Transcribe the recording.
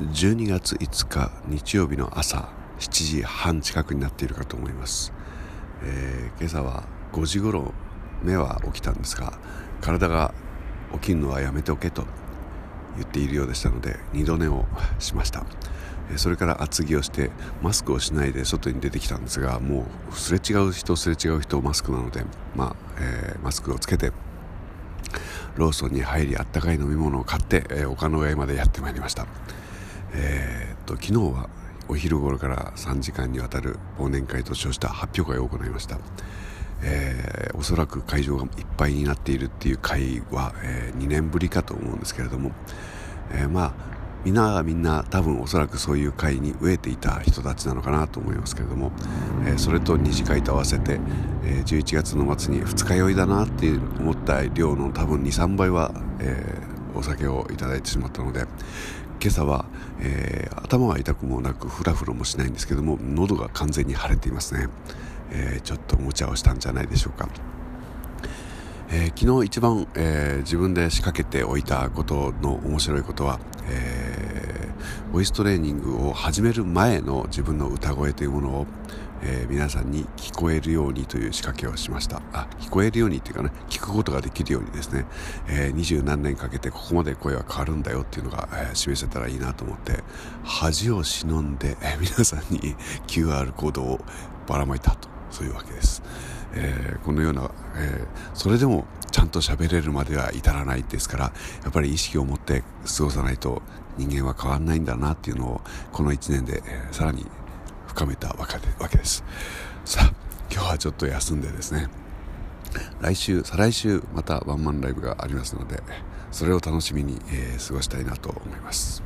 12月5日日曜日の朝7時半近くになっているかと思います、えー、今朝は5時頃目は起きたんですが体が起きるのはやめておけと言っているようでしたので二度寝をしました。それから厚着をしてマスクをしないで外に出てきたんですがもうすれ違う人すれ違う人マスクなので、まあえー、マスクをつけてローソンに入りあったかい飲み物を買って、えー、丘の上までやってまいりました。えー、っと昨日はお昼頃から3時間にわたる忘年会と称した発表会を行いました、えー、おそらく会場がいっぱいになっているっていう会は、えー、2年ぶりかと思うんですけれども、えー、まあみんながみんな多分おそらくそういう会に飢えていた人たちなのかなと思いますけれども、えー、それと二次会と合わせて、えー、11月の末に二日酔いだなって思った量の多分23倍は、えー、お酒をいただいてしまったので今朝は、えー、頭は痛くもなくフラフラもしないんですけども喉が完全に腫れていますね、えー、ちょっと無茶をしたんじゃないでしょうか、えー、昨日一番、え自分で仕掛けておいたことの面白いことは、えボイストレーニングを始める前の自分の歌声というものをえー、皆さんに聞こえるようにという仕掛けをしました。あ聞こえるようにっていうかね聞くことができるようにですね。二十、えー、何年かけてここまで声は変わるんだよっていうのが、えー、示せたらいいなと思って恥を忍んで、えー、皆さんに QR コードをばらまいたとそういうわけです、えー、このような、えー、それでもちゃんと喋れるまでは至らないですからやっぱり意識を持って過ごさないと人間は変わらないんだなっていうのをこの1年で、さらに深めたわけです。さあ今日はちょっと休んでですね。来週再来週またワンマンライブがありますのでそれを楽しみに、えー、過ごしたいなと思います。